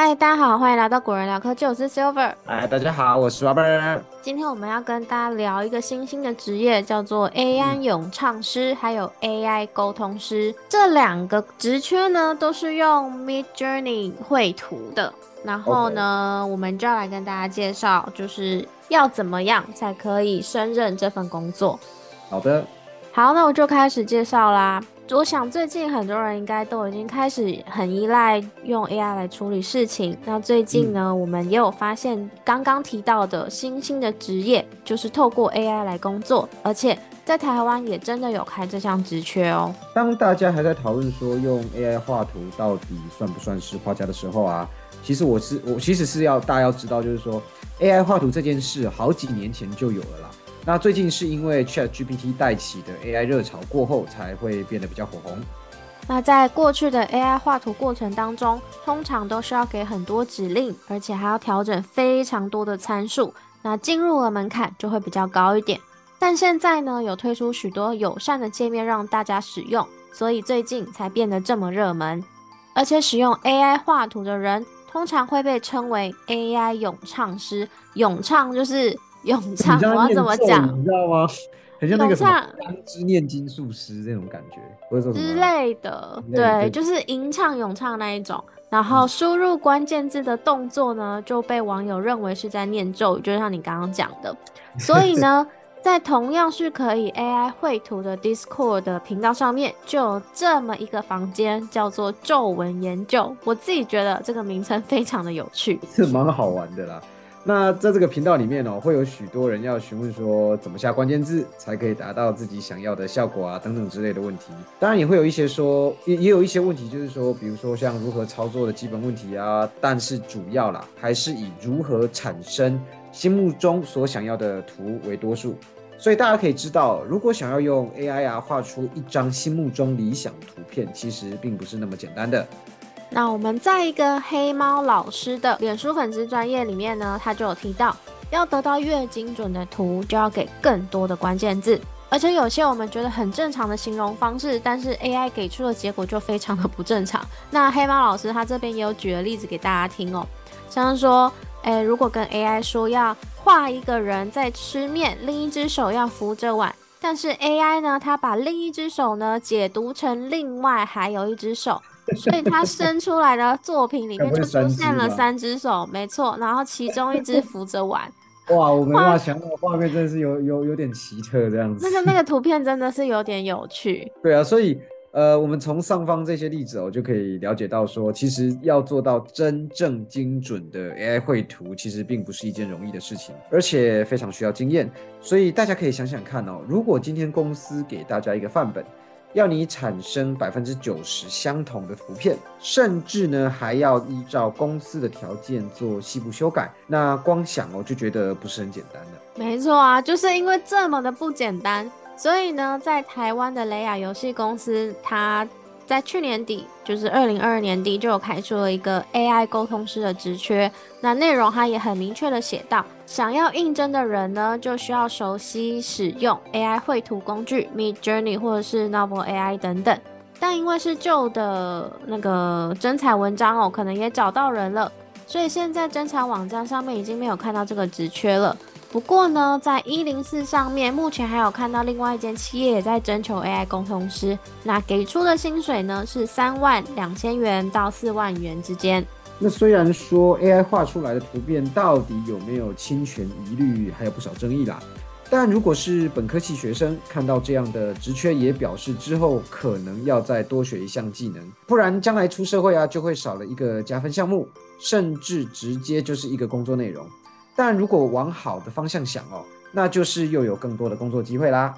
嗨，大家好，欢迎来到果仁聊科技，我是 Silver。哎，大家好，我是 Robert。今天我们要跟大家聊一个新兴的职业，叫做 AI 咏唱师，还有 AI 沟通师。这两个职缺呢，都是用 Mid Journey 绘图的。然后呢，我们就要来跟大家介绍，就是要怎么样才可以胜任这份工作。好的，好，那我就开始介绍啦。我想最近很多人应该都已经开始很依赖用 AI 来处理事情。那最近呢，我们也有发现刚刚提到的新兴的职业，就是透过 AI 来工作，而且在台湾也真的有开这项职缺哦。当大家还在讨论说用 AI 画图到底算不算是画家的时候啊，其实我是我其实是要大家要知道，就是说 AI 画图这件事好几年前就有了啦。那最近是因为 Chat GPT 带起的 AI 热潮过后，才会变得比较火红。那在过去的 AI 画图过程当中，通常都需要给很多指令，而且还要调整非常多的参数，那进入的门槛就会比较高一点。但现在呢，有推出许多友善的界面让大家使用，所以最近才变得这么热门。而且使用 AI 画图的人，通常会被称为 AI 咏唱师。咏唱就是。咏唱，我要怎么讲？你知道吗？很像那个什么之念经术师那种感觉，或者之类的。对，就是吟唱、咏唱那一种。然后输入关键字的动作呢，就被网友认为是在念咒语，就像你刚刚讲的。所以呢，在同样是可以 AI 绘图的 Discord 的频道上面，就有这么一个房间，叫做咒文研究。我自己觉得这个名称非常的有趣，是蛮好玩的啦。那在这个频道里面哦，会有许多人要询问说，怎么下关键字才可以达到自己想要的效果啊，等等之类的问题。当然也会有一些说，也也有一些问题，就是说，比如说像如何操作的基本问题啊。但是主要啦，还是以如何产生心目中所想要的图为多数。所以大家可以知道，如果想要用 AI 啊画出一张心目中理想图片，其实并不是那么简单的。那我们在一个黑猫老师的脸书粉丝专业里面呢，他就有提到，要得到越精准的图，就要给更多的关键字，而且有些我们觉得很正常的形容方式，但是 AI 给出的结果就非常的不正常。那黑猫老师他这边也有举了例子给大家听哦，像是说，诶，如果跟 AI 说要画一个人在吃面，另一只手要扶着碗，但是 AI 呢，它把另一只手呢解读成另外还有一只手。所以他生出来的作品里面 就出现了三只手，没错，然后其中一只 扶着碗。哇，我没办法想到画面真的是有有有点奇特这样子。那个那个图片真的是有点有趣。对啊，所以呃，我们从上方这些例子哦，就可以了解到说，其实要做到真正精准的 AI 绘图，其实并不是一件容易的事情，而且非常需要经验。所以大家可以想想看哦，如果今天公司给大家一个范本。要你产生百分之九十相同的图片，甚至呢还要依照公司的条件做细部修改，那光想哦就觉得不是很简单的。没错啊，就是因为这么的不简单，所以呢，在台湾的雷亚游戏公司，它。在去年底，就是二零二二年底，就有开出了一个 AI 沟通师的职缺。那内容它也很明确的写到，想要应征的人呢，就需要熟悉使用 AI 绘图工具 Mid Journey 或者是 Novel AI 等等。但因为是旧的那个征才文章哦，可能也找到人了，所以现在征才网站上面已经没有看到这个职缺了。不过呢，在一零四上面，目前还有看到另外一间企业也在征求 AI 工程师，那给出的薪水呢是三万两千元到四万元之间。那虽然说 AI 画出来的图片到底有没有侵权疑虑，还有不少争议啦。但如果是本科系学生看到这样的职缺，也表示之后可能要再多学一项技能，不然将来出社会啊就会少了一个加分项目，甚至直接就是一个工作内容。但如果往好的方向想哦，那就是又有更多的工作机会啦。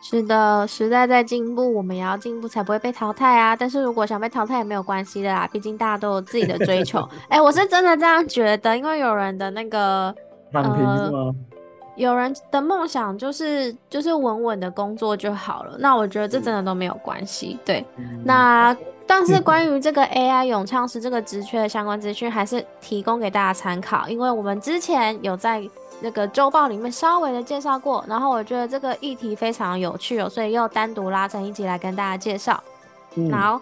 是的，时代在进步，我们也要进步，才不会被淘汰啊。但是如果想被淘汰也没有关系的啦，毕竟大家都有自己的追求。哎，我是真的这样觉得，因为有人的那个？有人的梦想就是就是稳稳的工作就好了。那我觉得这真的都没有关系。对，那但是关于这个 AI 咏唱师这个职缺的相关资讯，还是提供给大家参考，因为我们之前有在那个周报里面稍微的介绍过，然后我觉得这个议题非常有趣哦，所以又单独拉成一集来跟大家介绍。嗯好，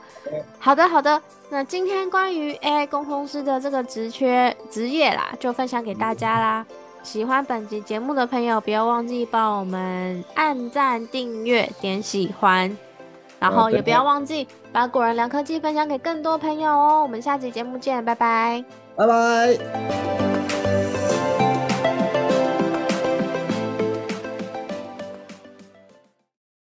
好的，好的。那今天关于 AI 工程师的这个职缺职业啦，就分享给大家啦。喜欢本集节目的朋友，不要忘记帮我们按赞、订阅、点喜欢，然后也不要忘记把果仁聊科技分享给更多朋友哦。我们下集节目见，拜拜。拜拜。